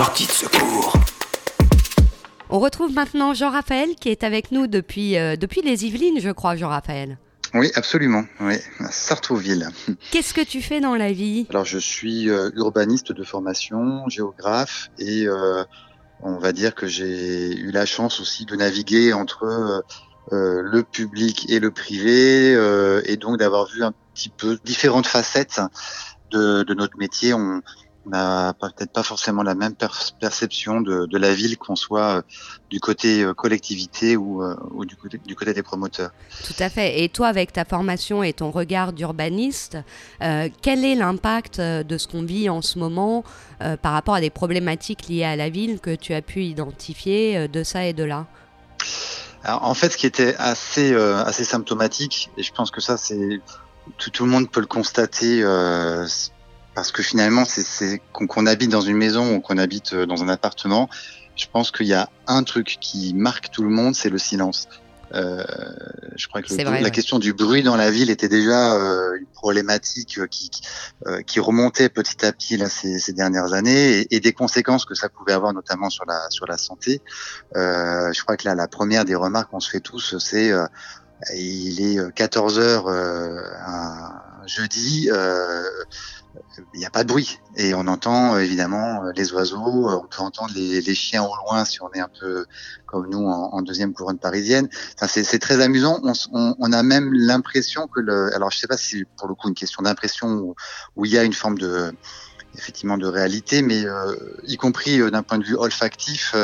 Sortie de secours. On retrouve maintenant Jean-Raphaël qui est avec nous depuis, euh, depuis les Yvelines, je crois, Jean-Raphaël. Oui, absolument. Oui, à Sartrouville. Qu'est-ce que tu fais dans la vie? Alors, je suis euh, urbaniste de formation, géographe, et euh, on va dire que j'ai eu la chance aussi de naviguer entre euh, le public et le privé, euh, et donc d'avoir vu un petit peu différentes facettes de, de notre métier. On, n'a peut-être pas forcément la même perception de, de, la ville qu'on soit euh, du côté euh, collectivité ou, euh, ou du, côté, du, côté, des promoteurs. Tout à fait. Et toi, avec ta formation et ton regard d'urbaniste, quel est l'impact de ce qu'on vit en ce moment par rapport à des problématiques liées à la ville que tu as pu identifier de ça et de là? Alors, En fait, ce qui était assez, assez symptomatique, et je pense que ça, c'est tout, tout, le monde peut le constater parce que finalement, c'est qu'on qu habite dans une maison ou qu'on habite dans un appartement, je pense qu'il y a un truc qui marque tout le monde, c'est le silence. Euh, je crois que le, vrai, la ouais. question du bruit dans la ville était déjà euh, une problématique qui, qui, euh, qui, remontait petit à petit là, ces, ces dernières années et, et, des conséquences que ça pouvait avoir notamment sur la, sur la santé. Euh, je crois que là, la première des remarques qu'on se fait tous, c'est il est 14 heures un jeudi il n'y a pas de bruit et on entend évidemment les oiseaux, on peut entendre les, chiens au loin si on est un peu comme nous en, deuxième couronne parisienne. C'est très amusant. On, a même l'impression que le, alors je sais pas si pour le coup une question d'impression où, il y a une forme de effectivement de réalité, mais euh, y compris euh, d'un point de vue olfactif.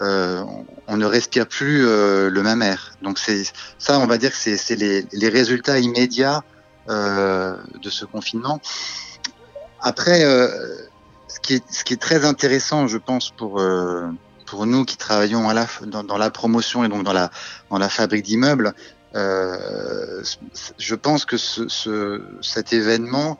Euh, on ne respire plus euh, le même air. Donc c'est ça, on va dire que c'est les, résultats immédiats euh, de ce confinement. Après, euh, ce, qui est, ce qui est très intéressant, je pense, pour, euh, pour nous qui travaillons à la, dans, la promotion et donc dans la, dans la fabrique d'immeubles, euh, je pense que ce, ce, cet événement,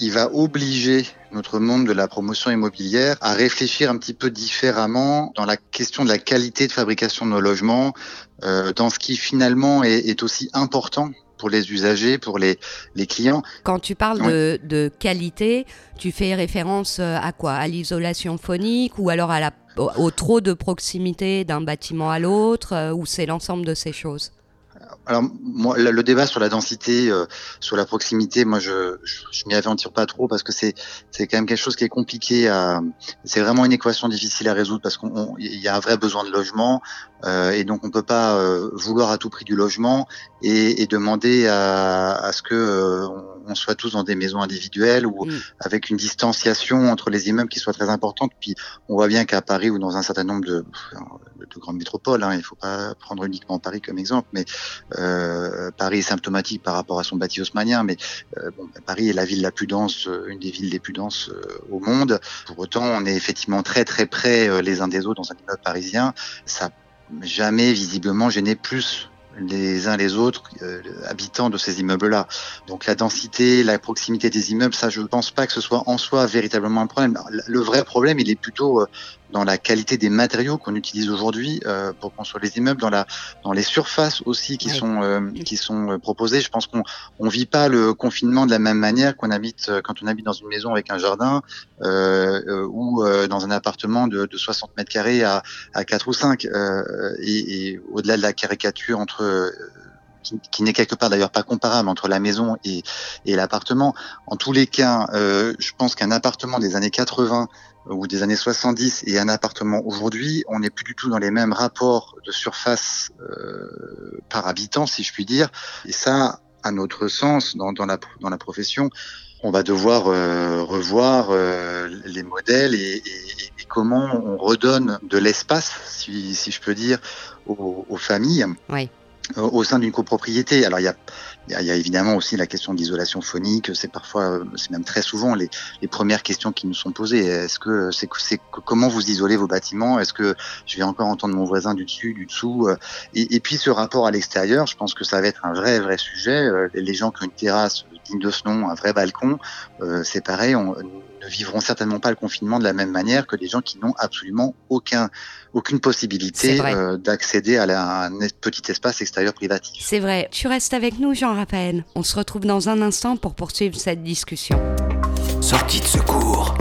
il va obliger notre monde de la promotion immobilière à réfléchir un petit peu différemment dans la question de la qualité de fabrication de nos logements, euh, dans ce qui finalement est, est aussi important pour les usagers, pour les, les clients. Quand tu parles oui. de, de, qualité, tu fais référence à quoi? À l'isolation phonique ou alors à la, au, au trop de proximité d'un bâtiment à l'autre ou c'est l'ensemble de ces choses? Alors moi, le débat sur la densité, euh, sur la proximité, moi je je, je m'y aventure pas trop parce que c'est c'est quand même quelque chose qui est compliqué à. C'est vraiment une équation difficile à résoudre parce qu'il y a un vrai besoin de logement euh, et donc on peut pas euh, vouloir à tout prix du logement et, et demander à, à, ce que euh, on soit tous dans des maisons individuelles ou mmh. avec une distanciation entre les immeubles qui soit très importante. Puis on voit bien qu'à Paris ou dans un certain nombre de, de grandes métropoles, hein, il faut pas prendre uniquement Paris comme exemple, mais euh, Paris est symptomatique par rapport à son bâti haussmanien, mais euh, bon, Paris est la ville la plus dense, une des villes les plus denses euh, au monde. Pour autant, on est effectivement très très près euh, les uns des autres dans un immeuble parisien. Ça jamais visiblement gêné plus les uns les autres euh, habitants de ces immeubles-là. Donc la densité, la proximité des immeubles, ça je ne pense pas que ce soit en soi véritablement un problème. Le vrai problème, il est plutôt euh, dans la qualité des matériaux qu'on utilise aujourd'hui euh, pour construire les immeubles, dans la dans les surfaces aussi qui ouais. sont euh, qui sont euh, proposées. Je pense qu'on on vit pas le confinement de la même manière qu'on habite quand on habite dans une maison avec un jardin ou dans un appartement de, de 60 mètres carrés à à 4 ou 5 et, et au-delà de la caricature entre qui, n'est quelque part d'ailleurs pas comparable entre la maison et, et l'appartement. En tous les cas, euh, je pense qu'un appartement des années 80 ou des années 70 et un appartement aujourd'hui, on n'est plus du tout dans les mêmes rapports de surface euh, par habitant, si je puis dire. Et ça, à notre sens, dans, dans, la, dans la profession, on va devoir euh, revoir euh, les modèles et, et, et, comment on redonne de l'espace, si, si, je peux dire, aux, aux familles. Oui au sein d'une copropriété. Alors il y a, il y a, évidemment aussi la question de l'isolation phonique. C'est parfois, c'est même très souvent les, les, premières questions qui nous sont posées. Est-ce que c'est c'est comment vous isolez vos bâtiments? Est-ce que je vais encore entendre mon voisin du dessus, du dessous? Et, puis ce rapport à l'extérieur, je pense que ça va être un vrai vrai sujet. Les gens qui ont une terrasse digne de ce nom, un vrai balcon, c'est pareil. Ne vivront certainement pas le confinement de la même manière que les gens qui n'ont absolument aucun, aucune possibilité euh, d'accéder à, la, à, un petit espace extérieur privatif. C'est vrai. Tu restes avec nous, Jean-Raphaël. On se retrouve dans un instant pour poursuivre cette discussion. Sortie de secours.